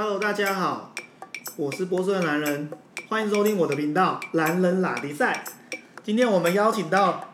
Hello，大家好，我是波士顿男人，欢迎收听我的频道《男人拉迪赛》。今天我们邀请到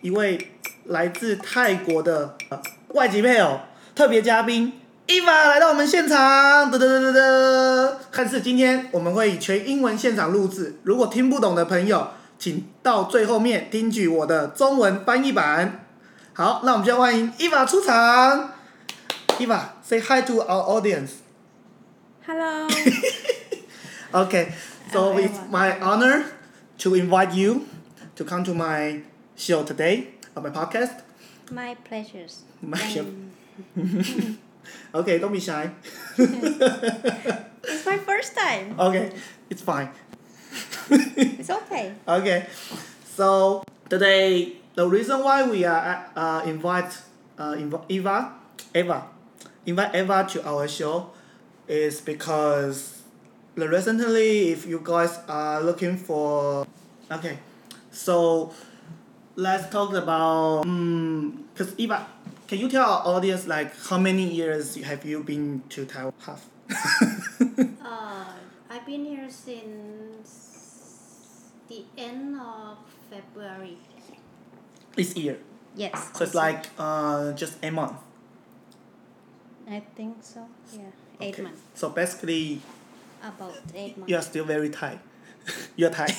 一位来自泰国的、呃、外籍配偶特别嘉宾伊娃来到我们现场，噔噔噔噔噔。但是今天我们会以全英文现场录制，如果听不懂的朋友，请到最后面听取我的中文翻译版。好，那我们就欢迎伊娃出场。伊娃，say hi to our audience. Hello. Okay, so Okay, it's my honor to invite you to come to my show today, on my podcast. My pleasures. My And Okay, don't be shy. it's my first time. Okay, it's fine. It's okay. Okay, so today the reason why we are uh, invite uh, inv- Eva, Eva, invite Eva to our show is because the recently if you guys are looking for okay, so let's talk about um because Eva, can you tell our audience like how many years have you been to Taiwan? Half. Uh, I've been here since the end of February. this year. Yes. So it's like uh just a month. I think so. Yeah. Eight Okay. months. So basically, About eight months. you are still very Thai. You're Thai.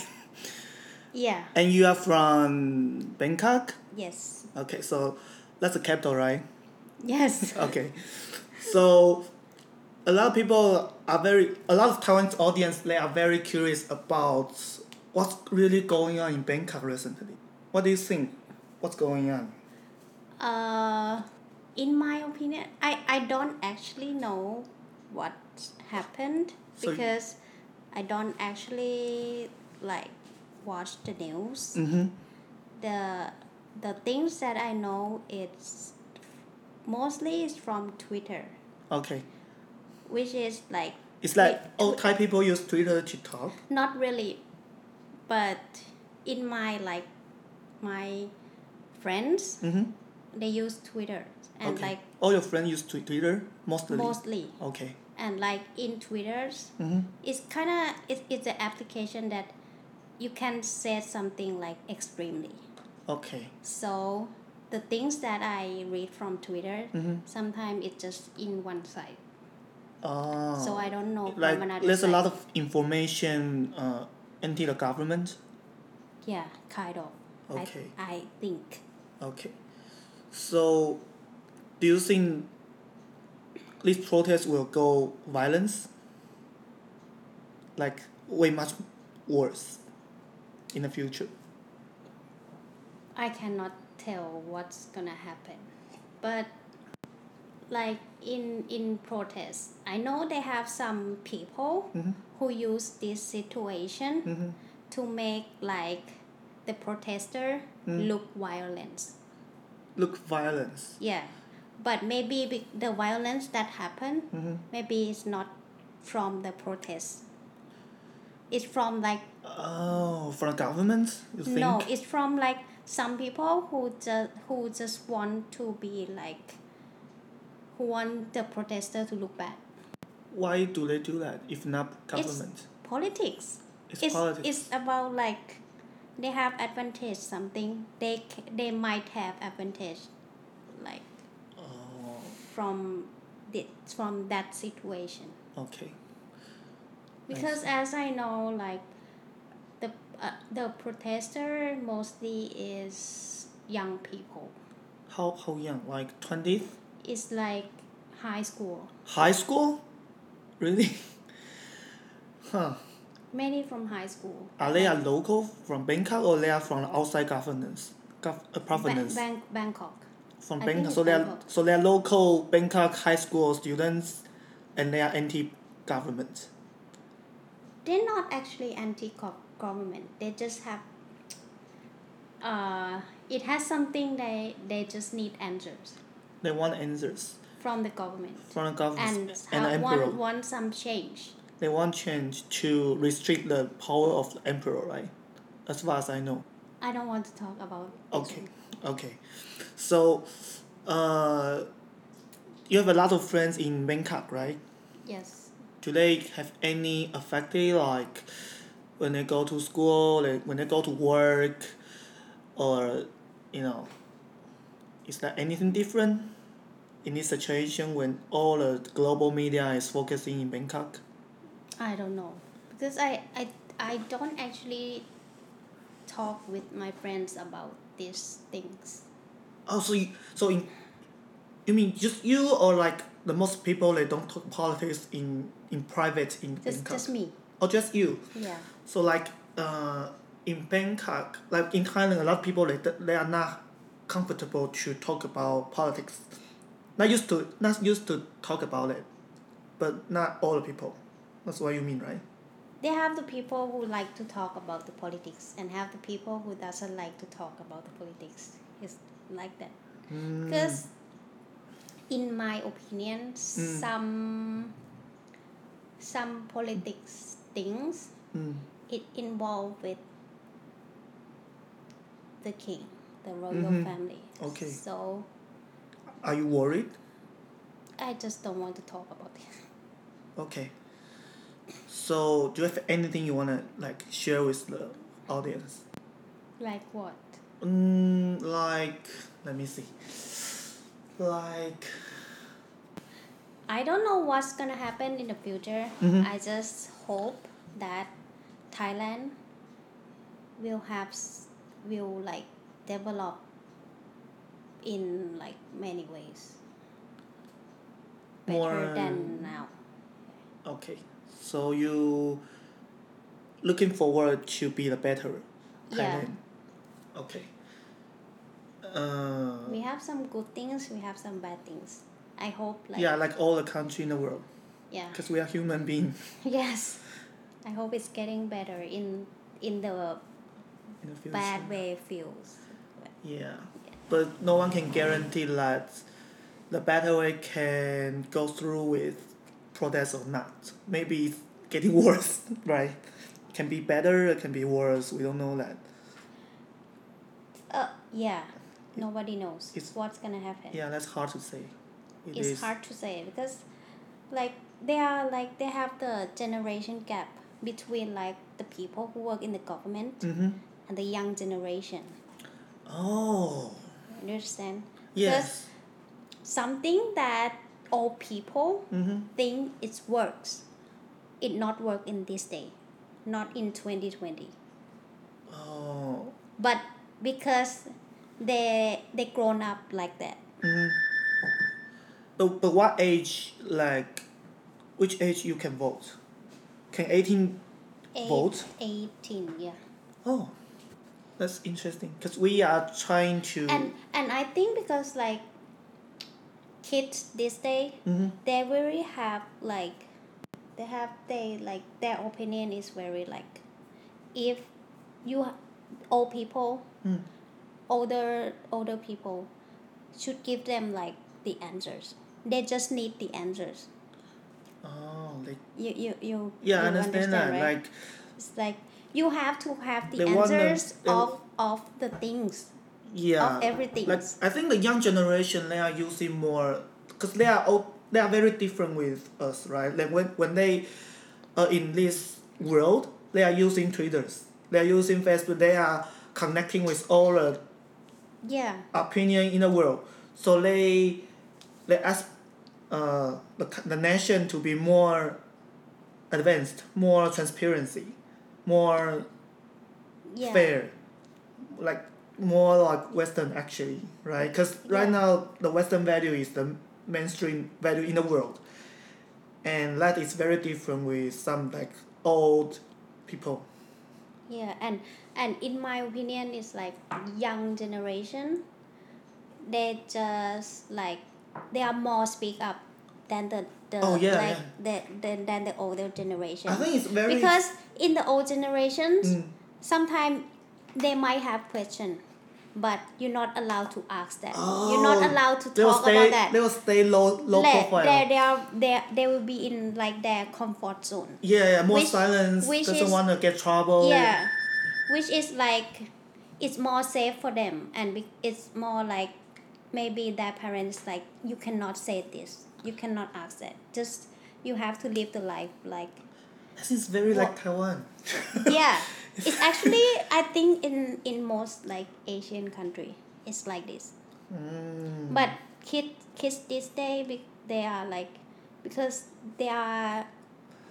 Yeah. and you are from Bangkok? Yes. Okay, so that's the capital, right? Yes. Okay. So a lot of people are very, a lot of Taiwan's audience, they are very curious about what's really going on in Bangkok recently. What do you think? What's going on? Uh, in my opinion, I, I don't actually know what happened So because I don't actually like watch the news. Mm-hmm. The the things that I know it's mostly is from Twitter, Okay. which is like It's like Wait, all. Thai people use Twitter to talk. not really, but in my like my friends Mm-hmm. they use Twitter and okay. like all your friends use Twitter mostly. mostly Okay. and like in Twitter's Mm-hmm. it's kind of it, it's an application that you can say something like extremely Okay. so the things that i read from twitter Mm-hmm. sometimes it's just in one side Oh. so i don't know like there's a lot of information uh, anti the government. yeah kind of Okay. I, I think Okay. So, do you think these protests will go violence? Like way much worse in the future. i cannot tell what's gonna happen but like in in protests i know they have some people Mhm. who use this situation Mm-hmm. to make like the protester Mm. look violent. Look violence. Yeah, but maybe the violence that happened Mm-hmm. maybe it's not from the protest. It's from like Oh, from the government, you think? no, it's from like some people who just who just want to be like who want the protester to look bad. Why do they do that if not government? Politics. It's, it's politics. it's about like they have advantage something they they might have advantage like from the, from that situation okay. because as I know like the uh, the protester mostly is young people How how young? Like twenty? it's like high school High school? Really? huh. many from high school Are they are local from Bangkok or they are from outside governance? Gov- uh, Ba- province Bang- Bangkok from Bangkok. So they are Bangkok. so they are local Bangkok high school students, and they are anti-government. they're not actually anti-government they just have uh, it has something they they just need answers They want answers from the government from the government and, and emperor. want want some change They want change to restrict the power of the emperor, right? As far as I know. I don't want to talk about Okay. Okay. So, uh, you have a lot of friends in Bangkok, right? yes do they have any affected like when they go to school, like when they go to work, or you know, is there anything different in this situation when all the global media is focusing in Bangkok? I don't know because I, I, I don't actually talk with my friends about these things. Oh, so you, so in, you mean just you or like the most people they don't talk politics in in private in Just Bangkok? just me. Or just you? Yeah. So like uh, in Bangkok, like in Thailand, a lot of people they, they are not comfortable to talk about politics. Not used to not used to talk about it, but not all the people. That's what you mean, right? They have the people who like to talk about the politics and have the people who doesn't like to talk about the politics. It's like that. Mm. Because in my opinion, some some politics things Mm. it involved with the king, the royal Mhm. family. Okay. So Are you worried? I just don't want to talk about it. Okay. So do you have anything you wanna like share with the audience? Like what? Mm, like let me see. Like I don't know what's gonna happen in the future. Mhm. I just hope that Thailand will have will like develop in like many ways better More- than now. Okay, so you looking forward to be the better Yeah. Thailand. Okay. Uh, We have some good things. We have some bad things. I hope like yeah, like all the country in the world, yeah. because we are human beings yes. I hope it's getting better in in the in the bad way feels. Yeah, but no one can guarantee that the better way can go through with protest or not. Maybe it's getting worse, right? Can be better, it can be worse. We don't know that. Uh yeah. Nobody knows It's- what's gonna happen. Yeah, that's hard to say. It it's is- hard to say because like they are like they have the generation gap between like the people who work in the government Mhm. and the young generation Oh. you understand Yes. something that old people Mm-hmm. think it works it not work in this day not in 2020 Oh. but because they they grown up like that Mm-hmm. But, but what age, like, which age you can vote? Can 18 Eight- vote? 18 yeah Oh, that's interesting. Because we are trying to. and and i think because like kids this day Mhm. they really have like they have they like their opinion is very like if you old people Mm. older older people should give them like the answers they just need the answers Oh, like, you you you yeah, I you understand, that. right? Like, it's like you have to have the They want them- answers of of the things yeah. of everything Like, I think the young generation, they are using more. Because they are all, they are very different with us, right? Like, when, when they are in this world, they are using Twitters. They are using Facebook. They are connecting with all the yeah opinion in the world. So they they ask uh, the, the nation to be more advanced, more transparency, more yeah fair, like more like Western actually, right? Because right now the Western value is the mainstream value in the world, and that is very different with some like old people. Yeah, and and in my opinion, it's like young generation. They just like they are more speak up than the the Oh, yeah, like the, the than the older generation. I think it's very because in the old generations, Mm. sometimes they might have question, but you're not allowed to ask that. Oh, you're not oh, allowed to talk stay about that. they will stay low low Let- profile. They they are they they will be in like their comfort zone. Yeah, yeah, more Which- silence. which doesn't is- want to get trouble. Yeah, which is like it's more safe for them, and it's more like maybe their parents like you cannot say this, you cannot ask that. Just you have to live the life like This is very like Taiwan. yeah it's actually i think in in most like asian country it's like this Mm. but kids kids this day they are like because they are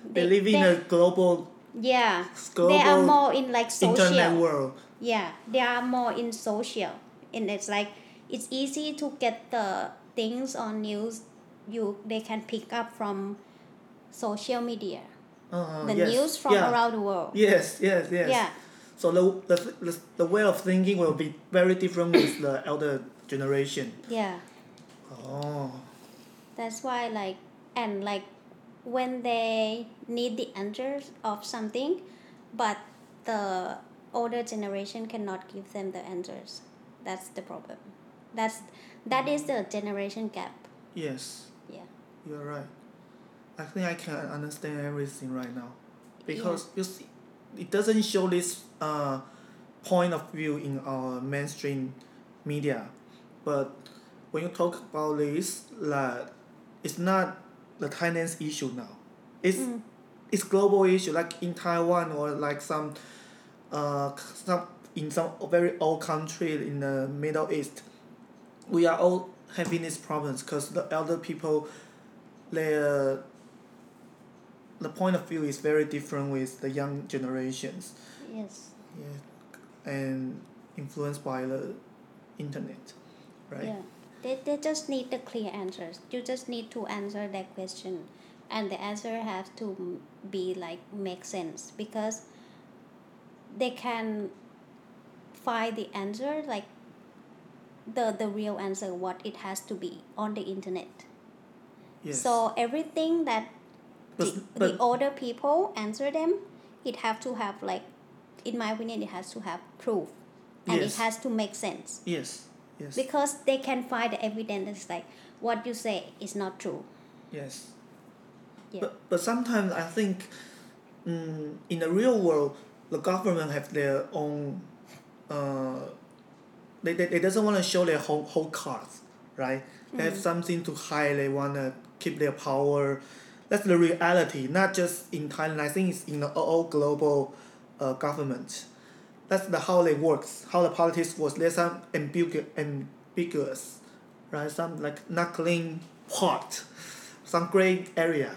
They live in they- a global yeah they are more in like social internet world. yeah they are more in social and it's like it's easy to get the things on news you they can pick up from social media Uh-uh, the yes. news from yeah. around the world Yes, yes, yes. yeah So the, the, the, the way of thinking will be very different with the elder generation. yeah Oh. that's why like and like when they need the answers of something but the older generation cannot give them the answers that's the problem that's that is the generation gap Yes, yeah you're right. I think I can understand everything right now. Because you see, it doesn't show this uh, point of view in our mainstream media. But when you talk about this, like, it's not the Thailand's issue now. It's Mm. it's global issue like in Taiwan or like some uh some in some very old country in the Middle East. We are all having these problems because the elder people, their the point of view is very different with the young generations. yes Yeah, and influenced by the internet, right? Yeah, they, they just need the clear answers. You just need to answer that question, and the answer has to be like make sense because they can find the answer like the the real answer what it has to be on the internet. Yes. So everything that but, the, but the older people answer them, it have to have like, in my opinion, it has to have proof, and Yes. it has to make sense yes, yes, because they can find the evidence like what you say is not true yes. Yeah. But but sometimes I think, mm, in the real world, the government have their own, uh, they, they, they doesn't want to show their whole whole cards, right? They have something to hide. They wanna keep their power. That's the reality, not just in Thailand. I think it's in the all global, uh, government. That's the how it works. How the politics works. There's some ambigu- ambiguous, right? Some like not clean part, some gray area.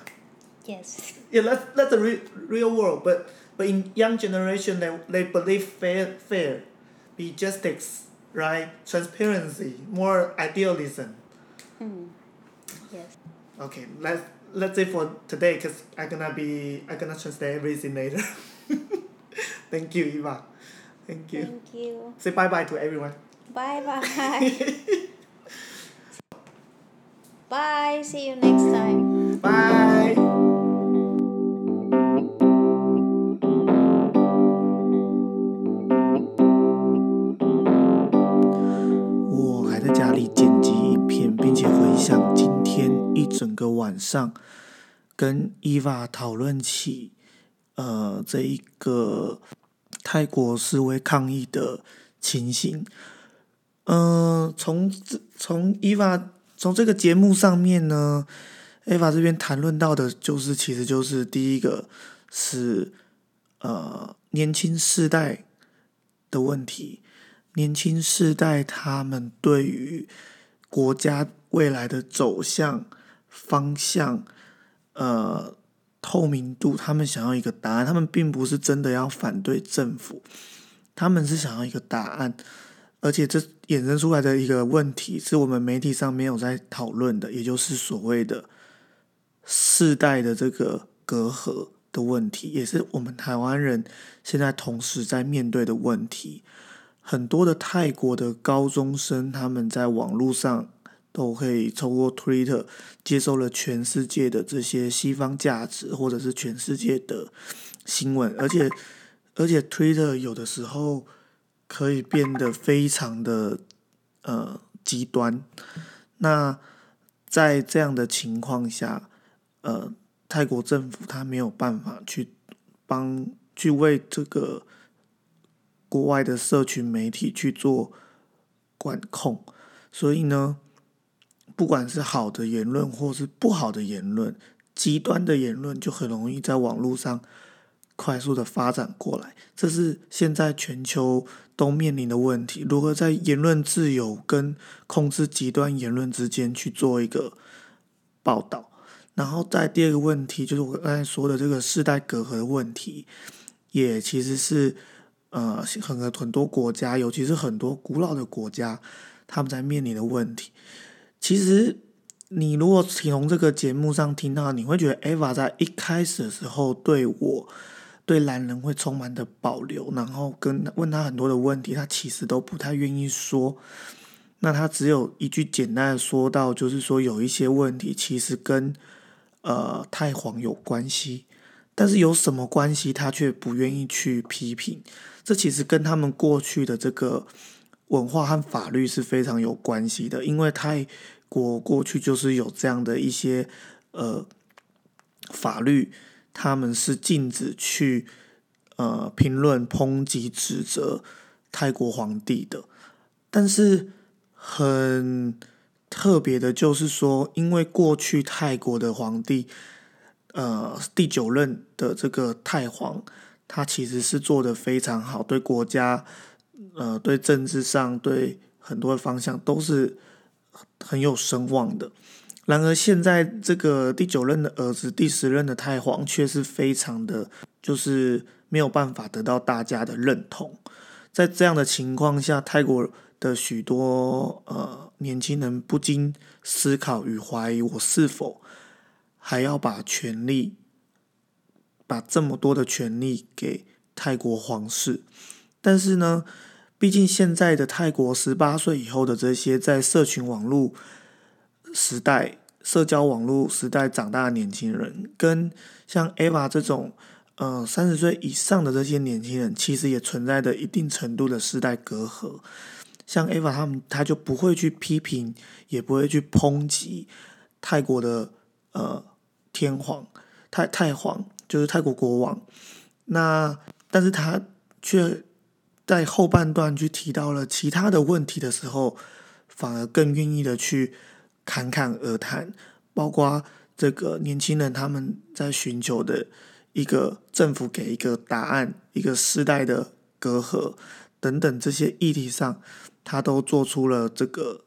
yes Yeah, that's that's the re- real world. But but in young generation, they they believe fair fair, be justice, right? Transparency, more idealism. mm. yes Okay, let's let's say for today, because i gonna be, i gonna translate everything later. Thank you, Eva. Thank you. Thank you. Say bye-bye to everyone. Bye-bye. Bye. See you next time. Bye. 想。一整个晚上跟伊娃讨论起呃这一个泰国示威抗议的情形。嗯、从从伊娃从这个节目上面呢，艾娃这边谈论到的，就是其实就是第一个是呃年轻世代的问题，年轻世代他们对于国家未来的走向方向，呃透明度，他们想要一个答案，他们并不是真的要反对政府，他们是想要一个答案。而且这衍生出来的一个问题，是我们媒体上没有在讨论的，也就是所谓的世代的这个隔阂的问题，也是我们台湾人现在同时在面对的问题。很多的泰国的高中生，他们在网络上都可以透过 Twitter 接收了全世界的这些西方价值，或者是全世界的新闻，而且而且 Twitter 有的时候可以变得非常的呃极端。那在这样的情况下，呃，泰国政府他没有办法去帮去为这个国外的社群媒体去做管控，所以呢，不管是好的言论或是不好的言论，极端的言论就很容易在网络上快速的发展过来，这是现在全球都面临的问题。如何在言论自由跟控制极端言论之间去做一个报道？然后在第二个问题，就是我刚才说的这个世代隔阂的问题，也其实是呃很很多国家，尤其是很多古老的国家，他们在面临的问题。其实你如果从这个节目上听到，你会觉得 Eva 在一开始的时候对我对男人会充满的保留，然后跟问他很多的问题，他其实都不太愿意说。那他只有一句简单的说到，就是说有一些问题其实跟呃，太皇有关系，但是有什么关系，他却不愿意去批评。这其实跟他们过去的这个文化和法律是非常有关系的，因为泰国过去就是有这样的一些呃法律，他们是禁止去呃评论、抨击、指责泰国皇帝的，但是很。特别的就是说，因为过去泰国的皇帝，呃，第九任的这个太皇，他其实是做的非常好，对国家，呃，对政治上，对很多方向都是很有声望的。然而现在这个第九任的儿子，第十任的太皇，却是非常的，就是没有办法得到大家的认同。在这样的情况下，泰国。的许多呃年轻人不禁思考与怀疑：我是否还要把权力，把这么多的权力给泰国皇室？但是呢，毕竟现在的泰国十八岁以后的这些在社群网络时代、社交网络时代长大的年轻人，跟像 Eva 这种呃三十岁以上的这些年轻人，其实也存在着一定程度的世代隔阂。像 Ava 他们，他就不会去批评，也不会去抨击泰国的呃天皇太太皇，就是泰国国王。那但是他却在后半段去提到了其他的问题的时候，反而更愿意的去侃侃而谈，包括这个年轻人他们在寻求的一个政府给一个答案，一个世代的隔阂等等这些议题上。他都做出了这个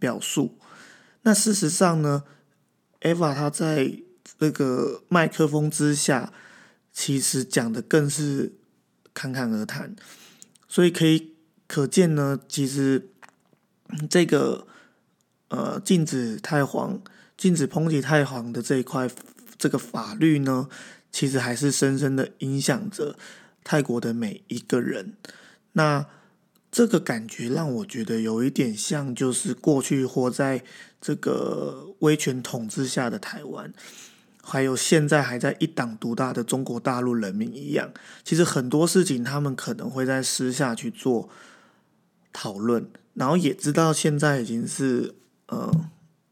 表述。那事实上呢，Eva 他在这个麦克风之下，其实讲的更是侃侃而谈。所以可以可见呢，其实这个呃禁止太皇、禁止抨击太皇的这一块这个法律呢，其实还是深深的影响着泰国的每一个人。那这个感觉让我觉得有一点像，就是过去活在这个威权统治下的台湾，还有现在还在一党独大的中国大陆人民一样。其实很多事情他们可能会在私下去做讨论，然后也知道现在已经是呃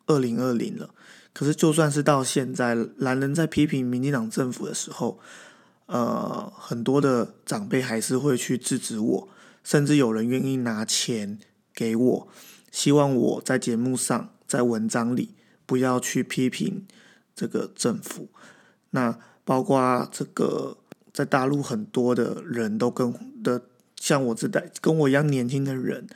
二零二零了。可是就算是到现在，男人在批评民进党政府的时候，呃，很多的长辈还是会去制止我。甚至有人愿意拿钱给我，希望我在节目上、在文章里不要去批评这个政府。那包括这个在大陆很多的人都跟的像我这代跟我一样年轻的人，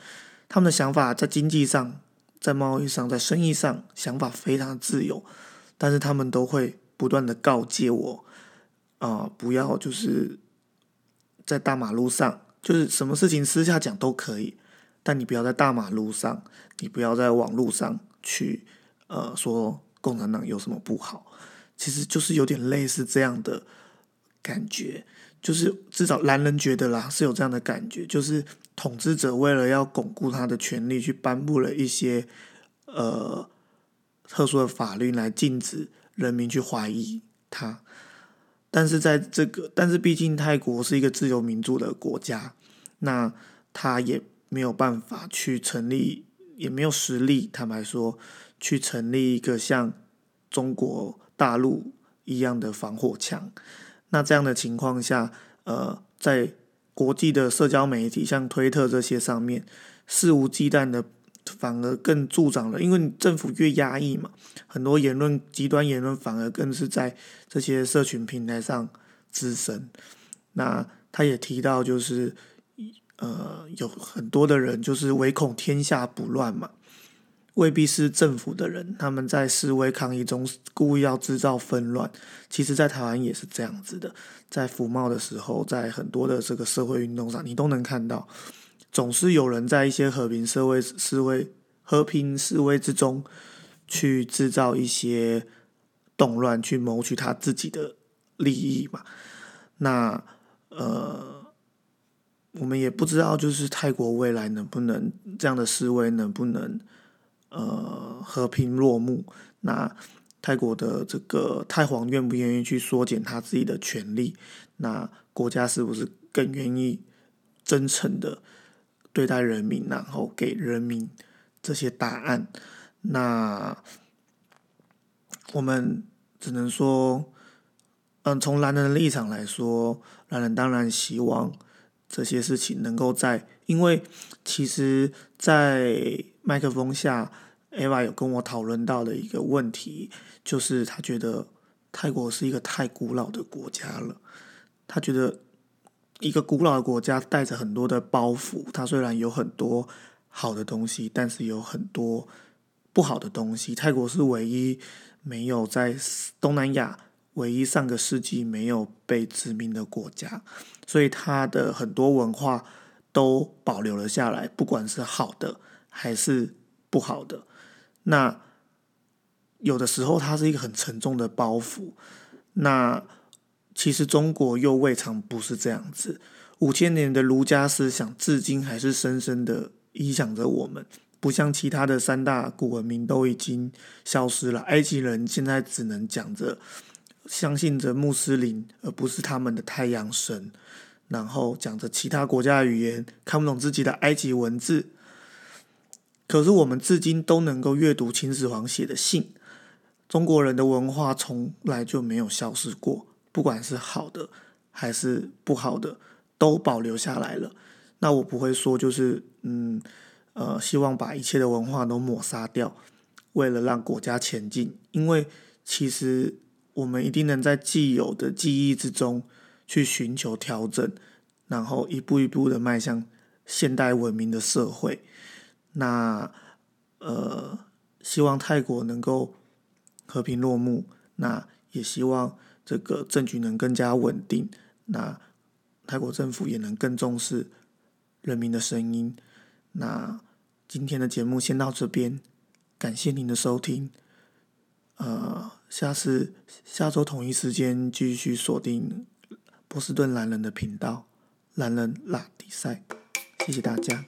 他们的想法在经济上、在贸易上、在生意上想法非常自由，但是他们都会不断的告诫我，啊，不要就是在大马路上。就是什么事情私下讲都可以，但你不要在大马路上，你不要在网络上去，呃，说共产党有什么不好，其实就是有点类似这样的感觉，就是至少男人觉得啦是有这样的感觉，就是统治者为了要巩固他的权利，去颁布了一些呃特殊的法律来禁止人民去怀疑他。但是在这个，但是毕竟泰国是一个自由民主的国家，那他也没有办法去成立，也没有实力，坦白说，去成立一个像中国大陆一样的防火墙。那这样的情况下，呃，在国际的社交媒体，像推特这些上面，肆无忌惮的反而更助长了，因为政府越压抑嘛，很多言论极端言论反而更是在这些社群平台上滋生。那他也提到，就是呃，有很多的人就是唯恐天下不乱嘛，未必是政府的人，他们在示威抗议中故意要制造纷乱。其实，在台湾也是这样子的，在服贸的时候，在很多的这个社会运动上，你都能看到。总是有人在一些和平社会示威、和平示威之中，去制造一些动乱，去谋取他自己的利益嘛。那呃，我们也不知道，就是泰国未来能不能这样的示威能不能呃和平落幕？那泰国的这个太皇愿不愿意去缩减他自己的权利？那国家是不是更愿意真诚的？对待人民，然后给人民这些答案。那我们只能说，嗯，从蓝人的立场来说，蓝人当然希望这些事情能够在，因为其实，在麦克风下，Eva 有跟我讨论到的一个问题，就是他觉得泰国是一个太古老的国家了，他觉得。一个古老的国家带着很多的包袱，它虽然有很多好的东西，但是有很多不好的东西。泰国是唯一没有在东南亚唯一上个世纪没有被殖民的国家，所以它的很多文化都保留了下来，不管是好的还是不好的。那有的时候它是一个很沉重的包袱，那。其实中国又未尝不是这样子，五千年的儒家思想至今还是深深的影响着我们。不像其他的三大古文明都已经消失了，埃及人现在只能讲着相信着穆斯林，而不是他们的太阳神，然后讲着其他国家的语言，看不懂自己的埃及文字。可是我们至今都能够阅读秦始皇写的信，中国人的文化从来就没有消失过。不管是好的还是不好的，都保留下来了。那我不会说，就是嗯呃，希望把一切的文化都抹杀掉，为了让国家前进。因为其实我们一定能在既有的记忆之中去寻求调整，然后一步一步的迈向现代文明的社会。那呃，希望泰国能够和平落幕。那也希望。这个政局能更加稳定，那泰国政府也能更重视人民的声音。那今天的节目先到这边，感谢您的收听。呃，下次下周同一时间继续锁定波士顿男人的频道，男人拉迪赛。谢谢大家。